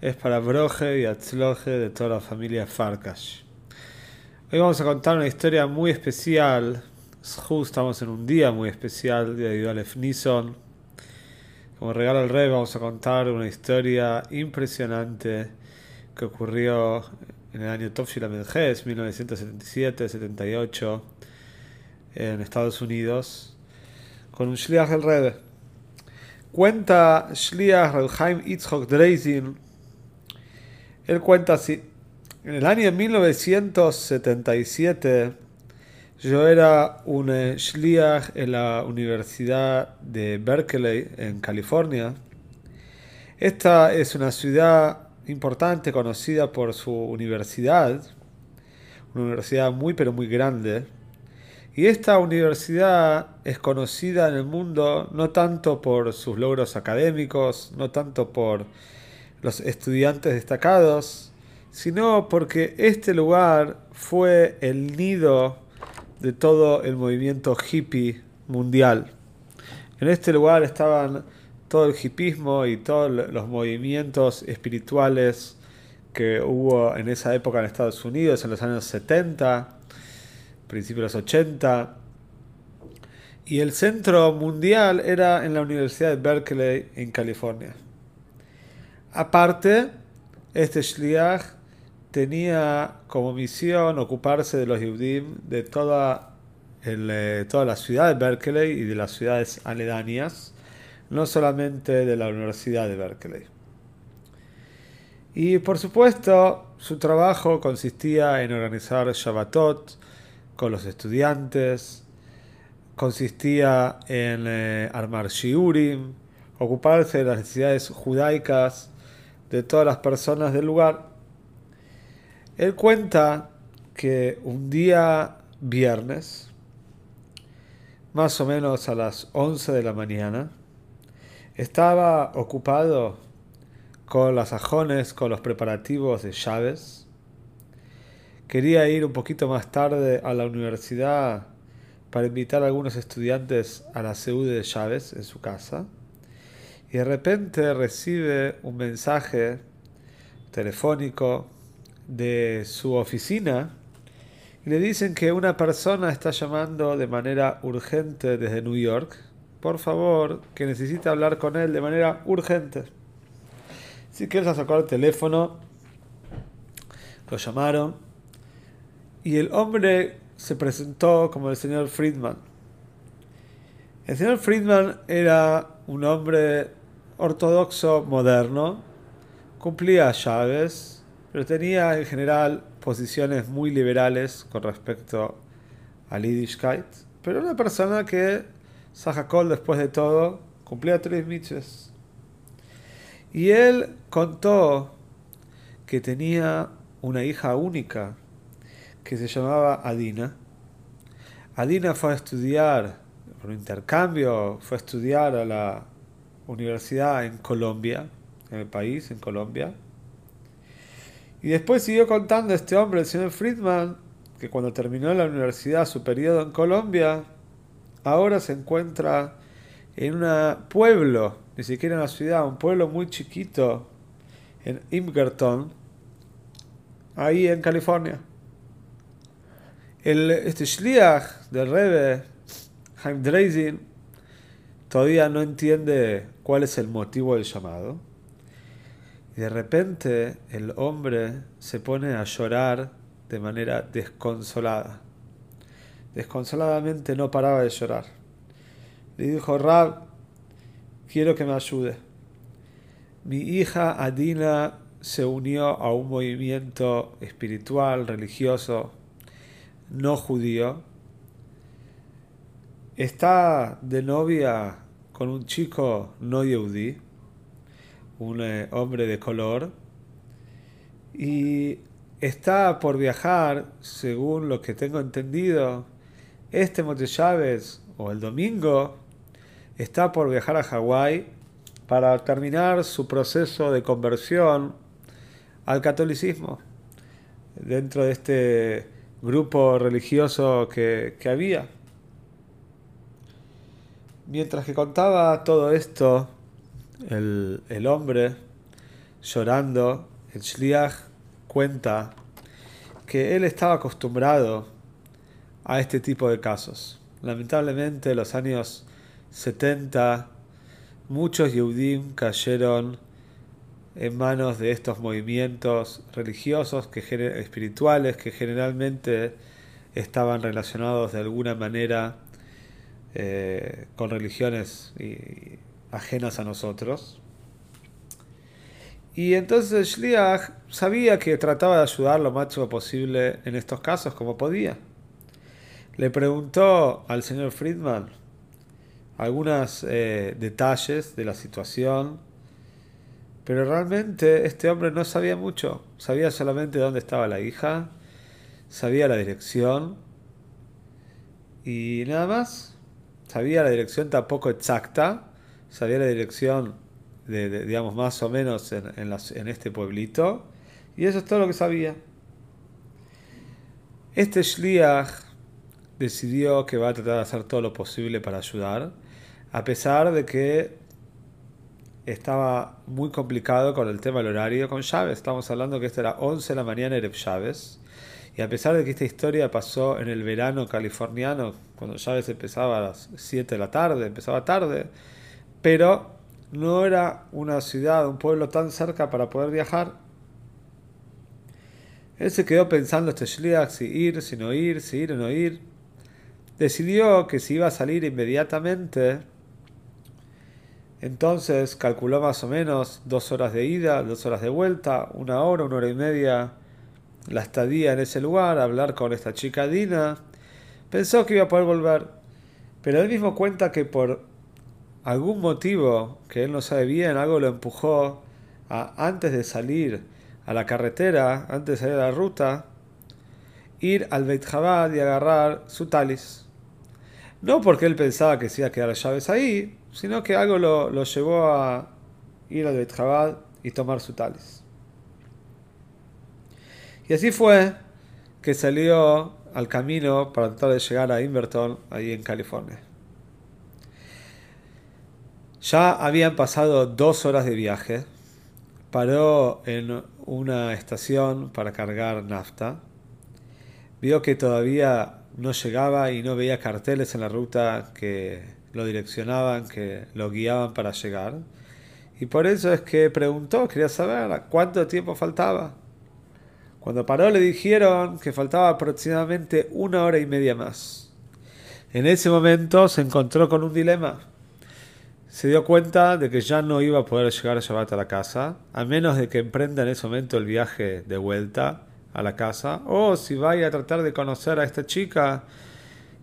es para Broje y Atzloje de toda la familia Farkash. Hoy vamos a contar una historia muy especial. Estamos en un día muy especial, de Yudalef Nison. Como regalo al rey vamos a contar una historia impresionante que ocurrió en el año Tovshila Medjes, 1977-78, en Estados Unidos, con un Shliach del Rebbe. Cuenta Shliach Reb Itzhok Dreizin él cuenta así. En el año 1977 yo era un eh, en la Universidad de Berkeley, en California. Esta es una ciudad importante, conocida por su universidad, una universidad muy pero muy grande. Y esta universidad es conocida en el mundo no tanto por sus logros académicos, no tanto por los estudiantes destacados, sino porque este lugar fue el nido de todo el movimiento hippie mundial. En este lugar estaban todo el hippismo y todos los movimientos espirituales que hubo en esa época en Estados Unidos, en los años 70, principios de los 80. Y el centro mundial era en la Universidad de Berkeley, en California. Aparte, este Shliach tenía como misión ocuparse de los Yehudim de toda, eh, toda la ciudad de Berkeley y de las ciudades aledañas, no solamente de la Universidad de Berkeley. Y por supuesto, su trabajo consistía en organizar Shabbatot con los estudiantes, consistía en eh, armar shiurim, ocuparse de las necesidades judaicas de todas las personas del lugar. Él cuenta que un día viernes, más o menos a las 11 de la mañana, estaba ocupado con las ajones, con los preparativos de llaves. Quería ir un poquito más tarde a la universidad para invitar a algunos estudiantes a la CEU de llaves en su casa y de repente recibe un mensaje telefónico de su oficina y le dicen que una persona está llamando de manera urgente desde New York. Por favor, que necesita hablar con él de manera urgente. Así que él sacó el teléfono, lo llamaron y el hombre se presentó como el señor Friedman. El señor Friedman era un hombre ortodoxo moderno, cumplía llaves, pero tenía en general posiciones muy liberales con respecto al Yiddishkeit, pero una persona que Sahakol después de todo cumplía tres miches. Y él contó que tenía una hija única que se llamaba Adina. Adina fue a estudiar por un intercambio, fue a estudiar a la universidad en Colombia, en el país, en Colombia. Y después siguió contando este hombre, el señor Friedman, que cuando terminó la universidad su periodo en Colombia, ahora se encuentra en un pueblo, ni siquiera en la ciudad, un pueblo muy chiquito, en Imgerton, ahí en California. El, este Shliach del Rebbe, Haim todavía no entiende cuál es el motivo del llamado. Y de repente el hombre se pone a llorar de manera desconsolada. Desconsoladamente no paraba de llorar. Le dijo, Rab, quiero que me ayude. Mi hija Adina se unió a un movimiento espiritual, religioso, no judío, está de novia con un chico no yehudí, un eh, hombre de color, Y está por viajar, según lo que tengo entendido, este Mote Chávez, o el domingo, está por viajar a Hawái para terminar su proceso de conversión al catolicismo dentro de este grupo religioso que había. Mientras que contaba todo esto, el, el hombre llorando, el Shliach cuenta que él estaba acostumbrado a este tipo de casos. Lamentablemente, en los años 70, muchos Yehudim cayeron en manos de estos movimientos religiosos, que, espirituales, que generalmente estaban relacionados de alguna manera eh, con religiones ajenas a nosotros. Y entonces Shliach sabía que trataba de ayudar lo máximo posible en estos casos, como podía. Le preguntó al señor Friedman algunos eh, detalles de la situación, pero realmente este hombre no sabía mucho. Sabía solamente dónde estaba la hija, sabía la dirección y nada más. Sabía la dirección tampoco exacta, sabía la dirección de, digamos, más o menos en, este pueblito. Y eso es todo lo que sabía. Este Shliach decidió que va a tratar de hacer todo lo posible para ayudar, a pesar de que estaba muy complicado con el tema del horario con Chávez. Estamos hablando que esto era 11 de la mañana Erev Chávez. Y a pesar de que esta historia pasó en el verano californiano, cuando Chávez empezaba a las 7 de la tarde, empezaba tarde, pero no era una ciudad, un pueblo tan cerca para poder viajar. Él se quedó pensando este Shliach, si ir, si no ir, si ir o no ir. Decidió que si iba a salir inmediatamente, entonces calculó más o menos dos horas de ida, dos horas de vuelta, una hora, una hora y media la estadía en ese lugar, hablar con esta chica Dina. Pensó que iba a poder volver, pero él mismo cuenta que por algún motivo que él no sabe bien, algo lo empujó a, antes de salir a la carretera, antes de salir a la ruta, ir al Beit Jabad y agarrar su talis. No porque él pensaba que se iba a quedar las llaves ahí, sino que algo lo, lo llevó a ir al Beit Jabad y tomar su talis. Y así fue que salió al camino para tratar de llegar a Inverton, ahí en California. Ya habían pasado dos horas de viaje. Paró en una estación para cargar nafta. Vio que todavía no llegaba y no veía carteles en la ruta que lo direccionaban, que lo guiaban para llegar. Y por eso es que preguntó, quería saber cuánto tiempo faltaba. Cuando paró le dijeron que faltaba aproximadamente una hora y media más. En ese momento se encontró con un dilema se dio cuenta de que ya no iba a poder llegar a Shabbat a la casa, a menos de que emprenda en ese momento el viaje de vuelta a la casa, o si vaya a tratar de conocer a esta chica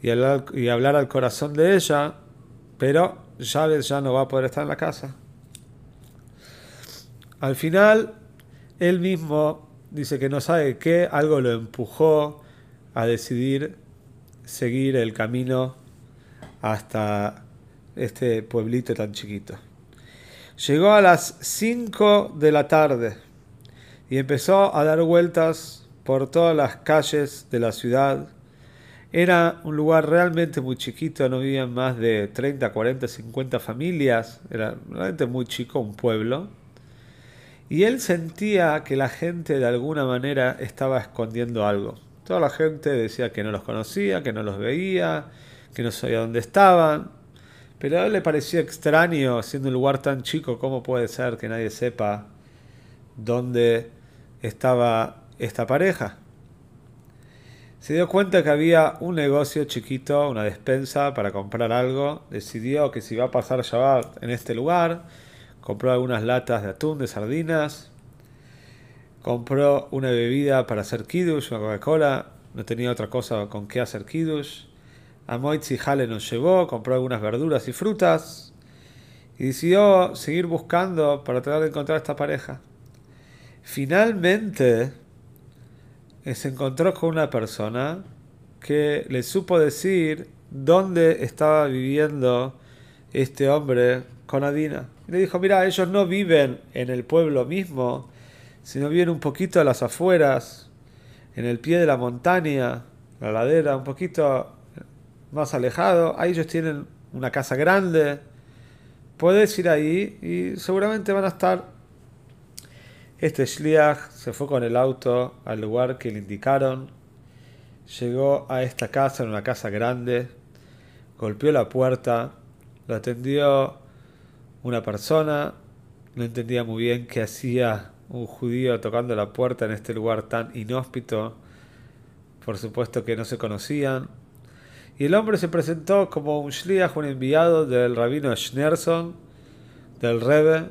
y hablar, al corazón de ella, pero Chávez ya no va a poder estar en la casa. Al final, él mismo dice que no sabe qué, algo lo empujó a decidir seguir el camino hasta este pueblito tan chiquito. Llegó a las 5 de la tarde y empezó a dar vueltas por todas las calles de la ciudad. Era un lugar realmente muy chiquito, no vivían más de 30, 40, 50 familias, era realmente muy chico, un pueblo. Y él sentía que la gente de alguna manera estaba escondiendo algo. Toda la gente decía que no los conocía, que no los veía, que no sabía dónde estaban. Pero a él le pareció extraño, siendo un lugar tan chico, cómo puede ser que nadie sepa dónde estaba esta pareja. Se dio cuenta que había un negocio chiquito, una despensa para comprar algo. Decidió que si iba a pasar Shabbat en este lugar, compró algunas latas de atún, de sardinas, compró una bebida para hacer kiddush, una Coca-Cola, no tenía otra cosa con qué hacer kiddush. A Moitzi Hale nos llevó, compró algunas verduras y frutas y decidió seguir buscando para tratar de encontrar esta pareja. Finalmente se encontró con una persona que le supo decir dónde estaba viviendo este hombre con Adina. Y le dijo, mira, ellos no viven en el pueblo mismo, sino viven un poquito a las afueras, en el pie de la montaña, la ladera, un poquito más alejado. Ahí ellos tienen una casa grande. Puedes ir ahí y seguramente van a estar. Este Shliach se fue con el auto al lugar que le indicaron. Llegó a esta casa, en una casa grande. Golpeó la puerta. Lo atendió una persona. No entendía muy bien qué hacía un judío tocando la puerta en este lugar tan inhóspito. Por supuesto que no se conocían. Y el hombre se presentó como un shliach, un enviado del rabino Schneerson, del Rebbe,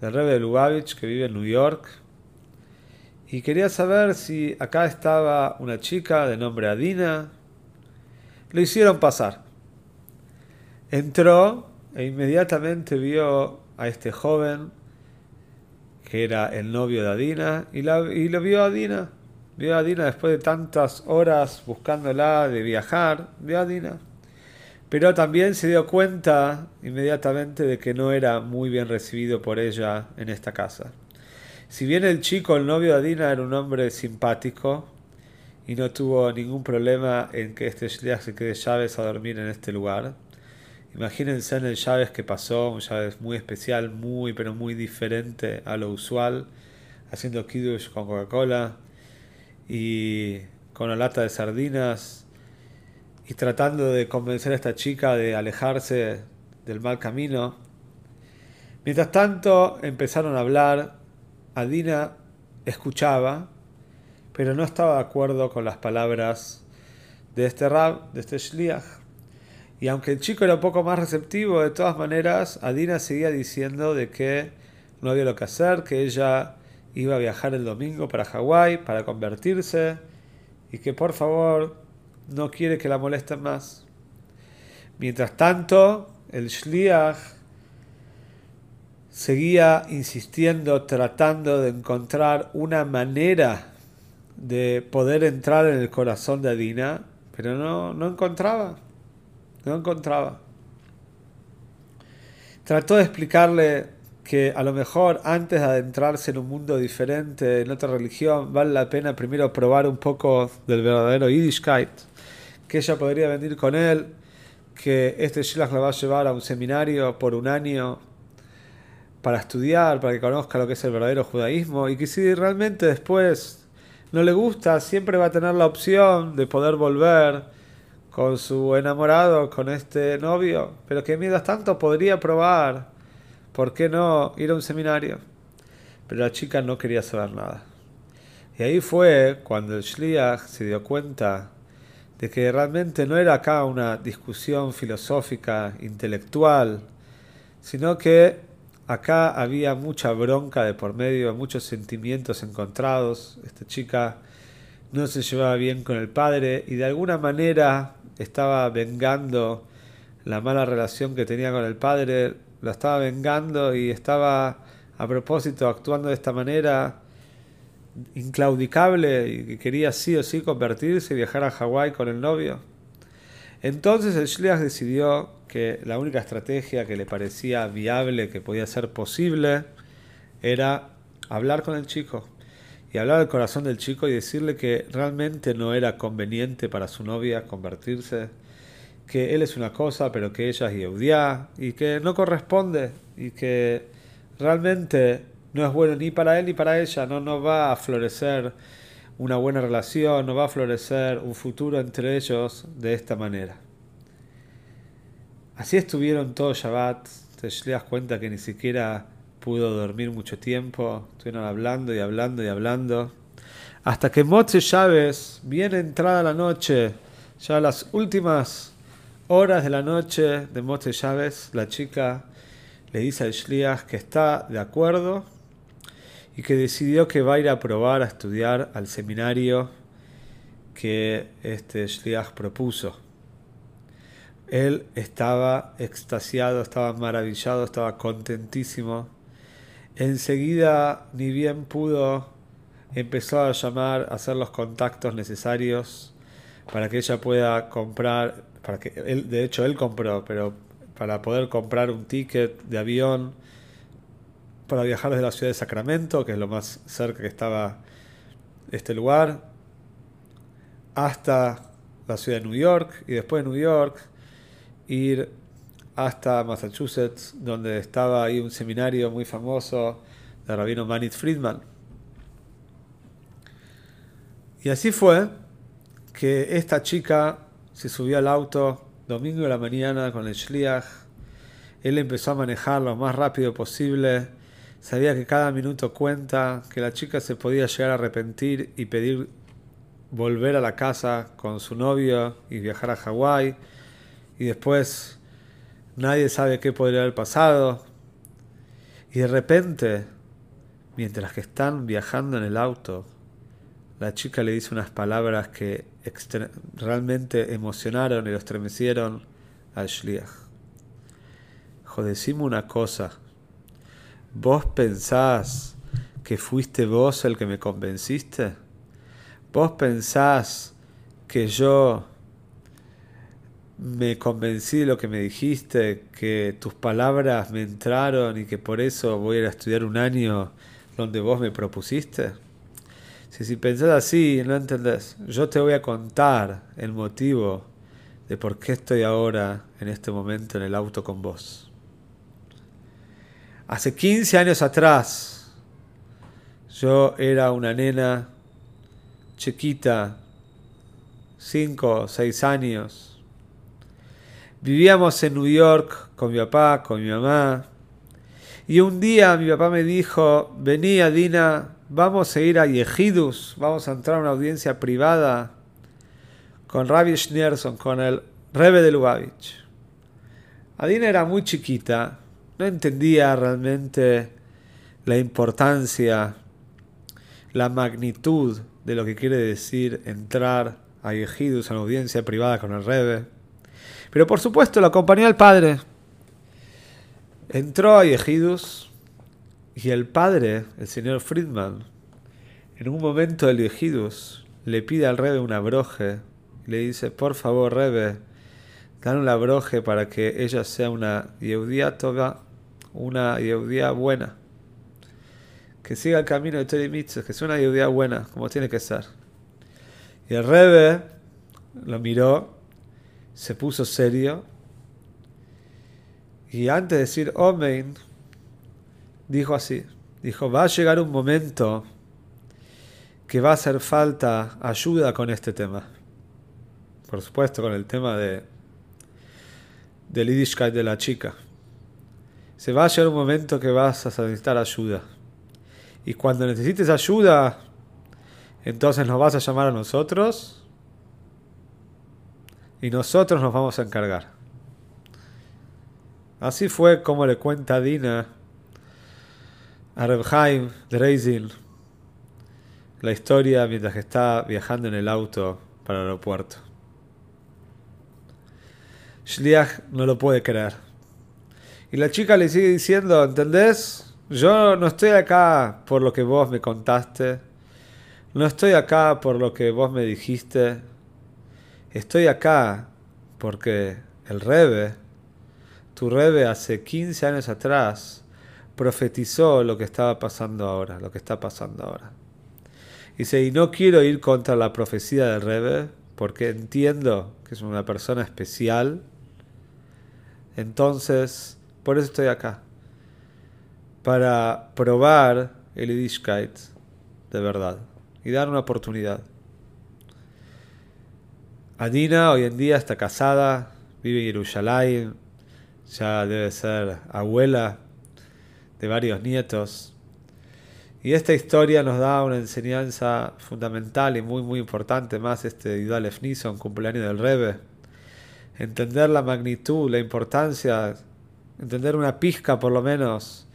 del Rebbe de Lubavitch, que vive en New York. Y quería saber si acá estaba una chica de nombre Adina. Lo hicieron pasar. Entró e inmediatamente vio a este joven que era el novio de Adina, y, la, y lo vio a Adina. Vio a Adina después de tantas horas buscándola de viajar, vio a Adina. Pero también se dio cuenta inmediatamente de que no era muy bien recibido por ella en esta casa. Si bien el chico, el novio de Adina, era un hombre simpático y no tuvo ningún problema en que este Shliach se quede llaves a dormir en este lugar, Imagínense en el llaves que pasó, un llaves muy especial, muy pero muy diferente a lo usual, haciendo kiddush con Coca-Cola y con una lata de sardinas y tratando de convencer a esta chica de alejarse del mal camino. Mientras tanto empezaron a hablar, Adina escuchaba, pero no estaba de acuerdo con las palabras de este rab, de este shliach. Y aunque el chico era un poco más receptivo, de todas maneras, Adina seguía diciendo de que no había lo que hacer, que ella iba a viajar el domingo para Hawái para convertirse y que por favor no quiere que la molesten más. Mientras tanto, el Shliach seguía insistiendo, tratando de encontrar una manera de poder entrar en el corazón de Adina, pero no, no encontraba. No encontraba. Trató de explicarle que a lo mejor antes de adentrarse en un mundo diferente, en otra religión, vale la pena primero probar un poco del verdadero Yiddishkeit, que ella podría venir con él, que este Shilach la va a llevar a un seminario por un año para estudiar, para que conozca lo que es el verdadero judaísmo, y que si realmente después no le gusta, siempre va a tener la opción de poder volver con su enamorado, con este novio, pero que mientras tanto podría probar, ¿por qué no ir a un seminario? Pero la chica no quería saber nada. Y ahí fue cuando el Shliach se dio cuenta de que realmente no era acá una discusión filosófica, intelectual, sino que acá había mucha bronca de por medio, muchos sentimientos encontrados. Esta chica no se llevaba bien con el padre y de alguna manera estaba vengando la mala relación que tenía con el padre, lo estaba vengando y estaba a propósito actuando de esta manera inclaudicable y quería sí o sí convertirse y viajar a Hawái con el novio. Entonces el Shliach decidió que la única estrategia que le parecía viable, que podía ser posible, era hablar con el chico y hablar al corazón del chico y decirle que realmente no era conveniente para su novia convertirse, que él es una cosa, pero que ella es Yehudiá, y que no corresponde, y que realmente no es bueno ni para él ni para ella, no, no va a florecer una buena relación, no va a florecer un futuro entre ellos de esta manera. Así estuvieron todo Shabbat, te das cuenta que ni siquiera pudo dormir mucho tiempo, estuvieron hablando y hablando y hablando, hasta que Moche Chávez, bien entrada la noche, ya las últimas horas de la noche de Moche Chávez, la chica le dice al Shliach que está de acuerdo y que decidió que va a ir a probar a estudiar al seminario que este Shliach propuso. Él estaba extasiado, estaba maravillado, estaba contentísimo enseguida, ni bien pudo, empezó a llamar, a hacer los contactos necesarios para que ella pueda comprar, para que de hecho él compró, pero para poder comprar un ticket de avión para viajar desde la ciudad de Sacramento, que es lo más cerca que estaba este lugar, hasta la ciudad de New York y después de New York ir hasta Massachusetts, donde estaba ahí un seminario muy famoso de rabino Manit Friedman. Y así fue que esta chica se subió al auto domingo de la mañana con el Shliach. Él empezó a manejar lo más rápido posible. Sabía que cada minuto cuenta, que la chica se podía llegar a arrepentir y pedir volver a la casa con su novio y viajar a Hawái. Y después nadie sabe qué podría haber pasado. Y de repente, mientras que están viajando en el auto, la chica le dice unas palabras que realmente emocionaron y lo estremecieron al Shliach. Jodecime una cosa. ¿Vos pensás que fuiste vos el que me convenciste? ¿Vos pensás que yo me convencí de lo que me dijiste, que tus palabras me entraron y que por eso voy a estudiar un año donde vos me propusiste? Si, si pensás así, no entendés. Yo te voy a contar el motivo de por qué estoy ahora, en este momento, en el auto con vos. Hace 15 años atrás, yo era una nena chiquita, 5 o 6 años. Vivíamos en New York con mi papá, con mi mamá. Y un día mi papá me dijo, vení Dina, vamos a ir a Yehidus, vamos a entrar a una audiencia privada con Rabbi Schneerson, con el Rebbe de Lubavitch. Adina era muy chiquita, no entendía realmente la importancia, la magnitud de lo que quiere decir entrar a Yehidus, a una audiencia privada con el Rebbe. Pero por supuesto lo acompañó el padre. Entró a Yehidus y el padre, el señor Friedman, en un momento del Ejidus, le pide al Rebe una broje. Le dice, por favor, Rebe, dale una broje para que ella sea una Yeudía toga, una Yeudía buena. Que siga el camino de Tori que sea una Yeudía buena, como tiene que ser. Y el Rebe lo miró, se puso serio, y antes de decir Omen, dijo así, dijo, va a llegar un momento que va a hacer falta ayuda con este tema. Por supuesto, con el tema de del Yiddishkeit de la chica. Se va a llegar un momento que vas a necesitar ayuda. Y cuando necesites ayuda, entonces nos vas a llamar a nosotros y nosotros nos vamos a encargar. Así fue como le cuenta Dina a Reb Haim la historia mientras que está viajando en el auto para el aeropuerto. Shliach no lo puede creer. Y la chica le sigue diciendo, ¿entendés? Yo no estoy acá por lo que vos me contaste. No estoy acá por lo que vos me dijiste. Estoy acá porque el Rebe, tu Rebe hace 15 años atrás, profetizó lo que estaba pasando ahora, lo que está pasando ahora. Dice, y no quiero ir contra la profecía del Rebe, porque entiendo que es una persona especial. Entonces, por eso estoy acá. Para probar el Yiddishkeit de verdad y dar una oportunidad. Adina hoy en día está casada, vive en Jerusalén, ya debe ser abuela de varios nietos. Y esta historia nos da una enseñanza fundamental y muy muy importante, más este Yudalef un cumpleaños del Rebe. Entender la magnitud, la importancia, entender una pizca por lo menos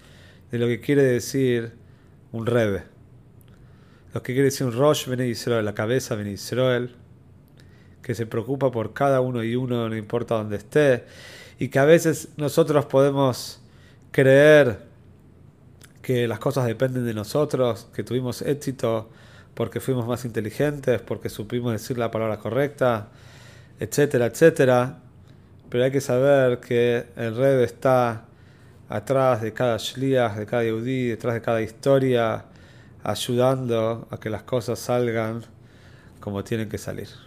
de lo que quiere decir un Rebe. Lo que quiere decir un Rosh Ben Israel, la cabeza Ben Israel, que se preocupa por cada uno y uno, no importa dónde esté, y que a veces nosotros podemos creer que las cosas dependen de nosotros, que tuvimos éxito porque fuimos más inteligentes, porque supimos decir la palabra correcta, etcétera, etcétera. Pero hay que saber que el Red está atrás de cada shliach, de cada yudí, detrás de cada historia, ayudando a que las cosas salgan como tienen que salir.